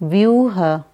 view her